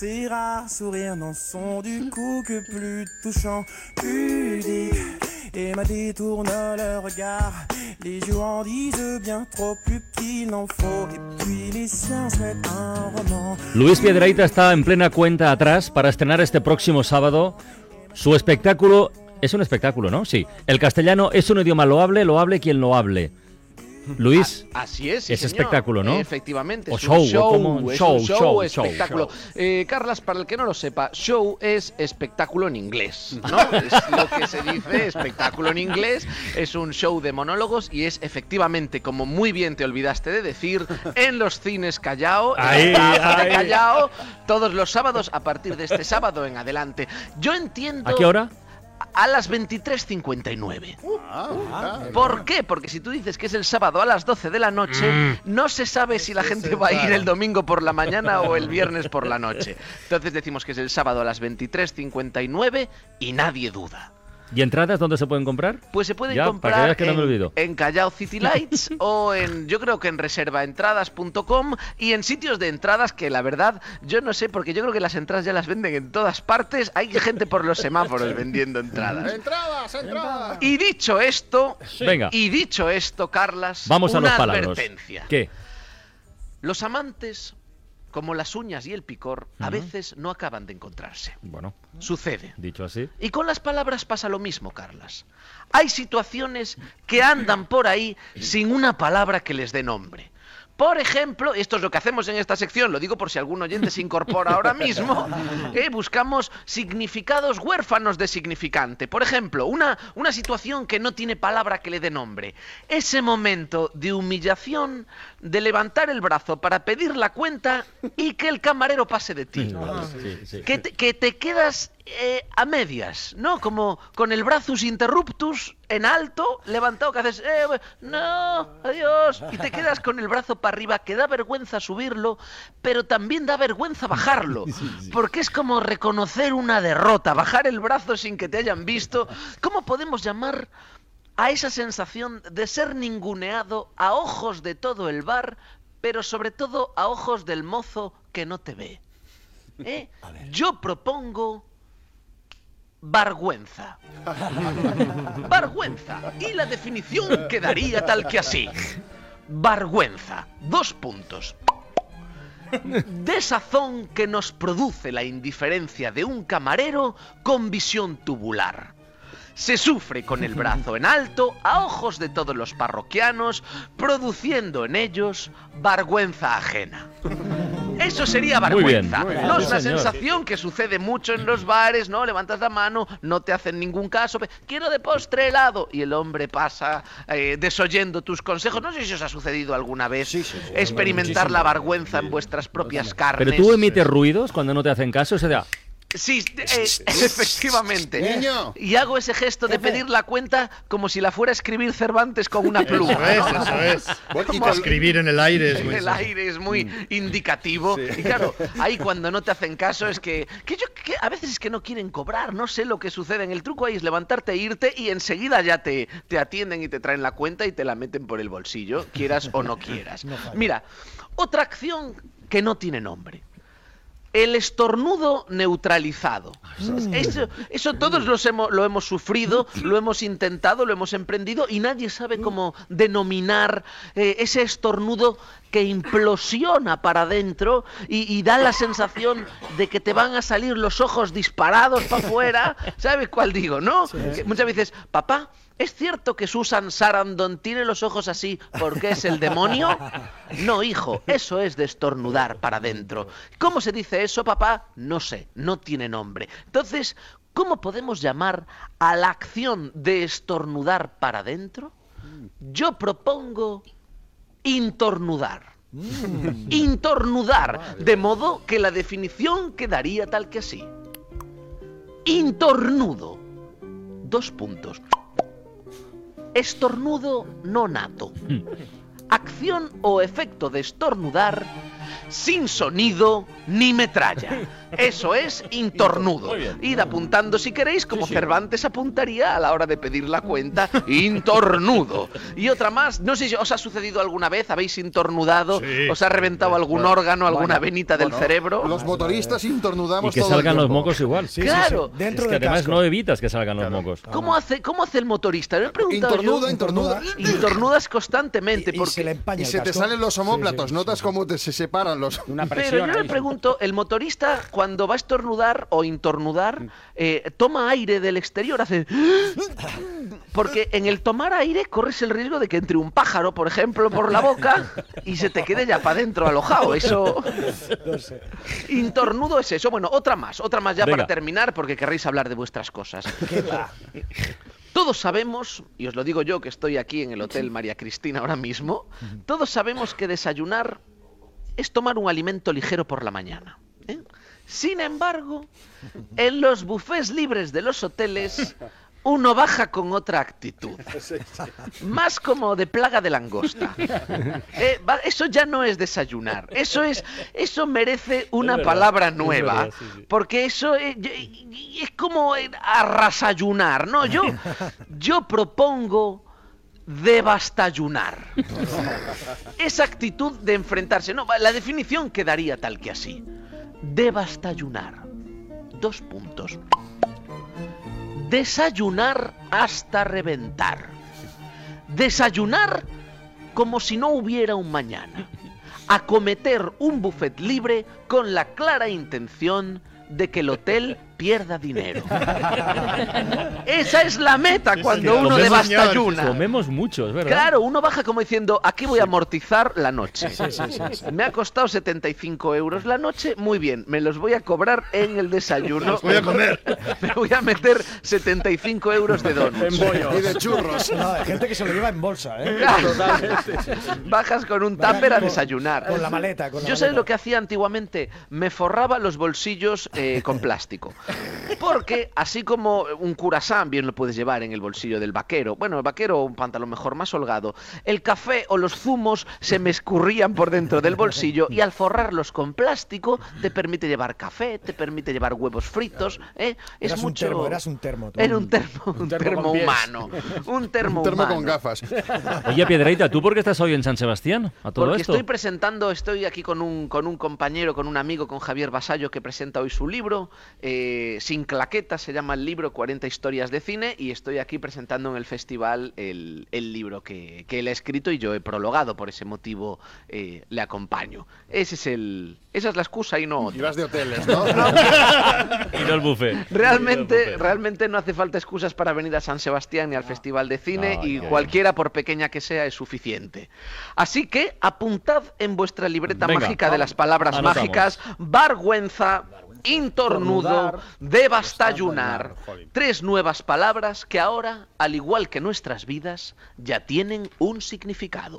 Ces rares sourires n'en sont du coup que plus touchants, pudiques. Et ma détourne le regard. Les joueurs en disent bien trop plus qu'il n'en faut. Et puis les siens se mettent un roman. Luis Piedrahita está en plena cuenta atrás para estrenar este próximo sábado su espectáculo. Es un espectáculo, ¿no? Sí. El castellano es un idioma loable, lo hable quien lo hable. Luis, A- así es. sí, es señor. espectáculo, ¿no? Efectivamente. O es show, un show, como- show, un show, show, espectáculo. show. Eh, Carlas, para el que no lo sepa, show es espectáculo en inglés, ¿no? es lo que se dice espectáculo en inglés. Es un show de monólogos y es efectivamente, como muy bien te olvidaste de decir, en los cines Callao, de ahí. Callao, todos los sábados a partir de este sábado en adelante. Yo entiendo. ¿a qué hora? A las 23.59. ¿Por qué? Porque si tú dices que es el sábado a las 12 de la noche, Mm. no se sabe si la gente va a ir el domingo por la mañana o el viernes por la noche. Entonces decimos que es el sábado a las 23.59 y nadie duda. ¿Y entradas dónde se pueden comprar? Pues se pueden Ya, para que comprar veas que no me en, olvido. en Callao City Lights o en, yo creo que en reservaentradas.com y en sitios de entradas que la verdad yo no sé porque yo creo que las entradas ya las venden en todas partes. Hay gente por los semáforos vendiendo entradas. Entradas, entradas. Y dicho esto, Venga. y dicho esto, Carlas, Vamos a una los palabras. advertencia. ¿Qué? Los amantes, como las uñas y el picor, a veces no acaban de encontrarse. Bueno, Sucede. dicho así. Y con las palabras pasa lo mismo, Carlas. Hay situaciones que andan por ahí sin una palabra que les dé nombre. Por ejemplo, y esto es lo que hacemos en esta sección, lo digo por si algún oyente se incorpora ahora mismo, eh, buscamos significados huérfanos de significante. Por ejemplo, una, una situación que no tiene palabra que le dé nombre. Ese momento de humillación, de levantar el brazo para pedir la cuenta y que el camarero pase de ti Sí, sí. que te, que te quedas eh, a medias, ¿no? Como con el brazus interruptus en alto, levantado, que haces, eh, no, adiós, y te quedas con el brazo para arriba, que da vergüenza subirlo, pero también da vergüenza bajarlo, porque es como reconocer una derrota, bajar el brazo sin que te hayan visto. ¿Cómo podemos llamar a esa sensación de ser ninguneado a ojos de todo el bar, pero sobre todo a ojos del mozo que no te ve? ¿Eh? Yo propongo Vergüenza. Vergüenza. Y la definición quedaría tal que así. Vergüenza. Dos puntos. Desazón que nos produce la indiferencia de un camarero con visión tubular. Se sufre con el brazo en alto a ojos de todos los parroquianos, produciendo en ellos vergüenza ajena. Eso sería Muy bien, vergüenza. muy bien. No es una sensación que sucede mucho en los bares, ¿no? Levantas la mano, no te hacen ningún caso. Quiero de postre helado. Y el hombre pasa eh, desoyendo tus consejos. No sé si os ha sucedido alguna vez experimentar la vergüenza en vuestras propias carnes. Pero tú emites ruidos cuando no te hacen caso, o sea, Sí, eh, efectivamente. Niño. Y hago ese gesto de pedir la cuenta como si la fuera a escribir Cervantes con una pluma. Eso es, eso es. Y Como- te- Escribir en el aire es muy el aire es muy indicativo. Y claro, ahí cuando no te hacen caso es que, que yo que a veces es que no quieren cobrar, no sé lo que sucede. En el truco ahí es levantarte e irte y enseguida ya te, te atienden y te traen la cuenta y te la meten por el bolsillo, quieras o no quieras. Mira, otra acción que no tiene nombre. El estornudo neutralizado. Eso, eso todos los hemos, lo hemos sufrido, lo hemos intentado, lo hemos emprendido y nadie sabe cómo denominar eh, ese estornudo que implosiona para adentro y, y da la sensación de que te van a salir los ojos disparados para afuera. ¿Sabes cuál digo, no? Muchas veces, papá, ¿Es cierto que Susan Sarandon tiene los ojos así porque es el demonio? No, hijo, eso es de estornudar para adentro. ¿Cómo se dice eso, papá? No sé, no tiene nombre. Entonces, ¿cómo podemos llamar a la acción de estornudar para adentro? Yo propongo intornudar. Intornudar, de modo que la definición quedaría tal que así. Intornudo. Dos puntos. Estornudo no nato. Acción o efecto de estornudar sin sonido ni metralla. Eso es intornudo. Id apuntando si queréis, como Cervantes apuntaría a la hora de pedir la cuenta. Intornudo. Y otra más, no sé si os ha sucedido alguna vez, habéis intornudado, os ha reventado algún órgano, alguna venita del Bueno, cerebro. Los motoristas Y intornudamos que todo el salgan los tiempo. mocos igual. Sí, sí, Claro. sí. Dentro es que del además casco. no evitas que salgan los mocos. ¿Cómo hace, ¿Cómo hace el motorista? Me he preguntado Intornuda, yo. intornuda. Intornudas constantemente. Y, y porque... se le empaña Y el se te salen los homóplatos, Sí, sí, notas sí. cómo te, se separan los... Una Pero presión yo me ahí. pregunto, el motorista cuando va a estornudar o intornudar, eh, toma aire del exterior, hace... Porque en el tomar aire corres el riesgo de que entre un pájaro, por ejemplo, por la boca y se te quede ya para adentro alojado. Eso... No sé. Intornudo es eso. Bueno, otra más, otra más ya Venga. para terminar porque querréis hablar de vuestras cosas. ¿Qué va? Todos sabemos, y os lo digo yo que estoy aquí en el Hotel María Cristina ahora mismo, todos sabemos que desayunar es tomar un alimento ligero por la mañana. ¿eh? Sin embargo, en los bufés libres de los hoteles, uno baja con otra actitud. Más como de plaga de langosta. Eh, va- eso ya no es desayunar. Eso es, eso merece una verdad, palabra es nueva. verdad, sí, sí. Porque eso es, es como eh, arrasayunar, ¿no? Yo, yo propongo devastayunar. Esa actitud de enfrentarse. No, la definición quedaría tal que así. Devastayunar. Dos puntos. Desayunar hasta reventar. Desayunar como si no hubiera un mañana. Acometer un buffet libre con la clara intención de que el hotel pierda dinero. Esa es la meta cuando uno comemos- devastayuna. Comemos mucho, es verdad. Claro, uno baja como diciendo, aquí voy a amortizar la noche. Sí, sí, sí, sí. Me ha costado 75 euros la noche, muy bien, me los voy a cobrar en el desayuno. voy a comer. Me voy a meter 75 euros de donuts. Y de churros. No, hay gente que se lo lleva en bolsa, ¿eh? Claro. Bajas con un tupper a desayunar. con la maleta, con la Yo sé lo que hacía antiguamente. Me forraba los bolsillos eh, con plástico. Porque así como un curasán bien lo puedes llevar en el bolsillo del vaquero, bueno, el vaquero un pantalón mejor más holgado, el café o los zumos se me escurrían por dentro del bolsillo y al forrarlos con plástico te permite llevar café, te permite llevar huevos fritos, ¿eh? Es Eras un mucho... termo, eras un termo. tú. Era un termo, un termo humano. Un termo, Un termo humano. con gafas. Oye, Piedreita, ¿tú por qué estás hoy en San Sebastián? A todo Porque esto. estoy presentando, estoy aquí con un, con un compañero, con un amigo, con Javier Basallo, que presenta hoy su libro, eh, Sin claqueta, se llama el libro 40 historias de cine, y estoy aquí presentando en el festival el, el libro que, que él ha escrito y yo he prologado, por ese motivo eh, le acompaño. Ese es el, esa es la excusa y no Y otra. vas de hoteles, ¿no? Y no el buffet. Realmente, Y no el buffet. realmente no hace falta excusas para venir a San Sebastián ni al Festival de Cine No, y no. cualquiera, por pequeña que sea, es suficiente. Así que apuntad en vuestra libreta Venga, mágica de las palabras Anotamos. mágicas vergüenza, intornudo, jolín. Tres nuevas palabras que ahora, al igual que nuestras vidas, ya tienen un significado.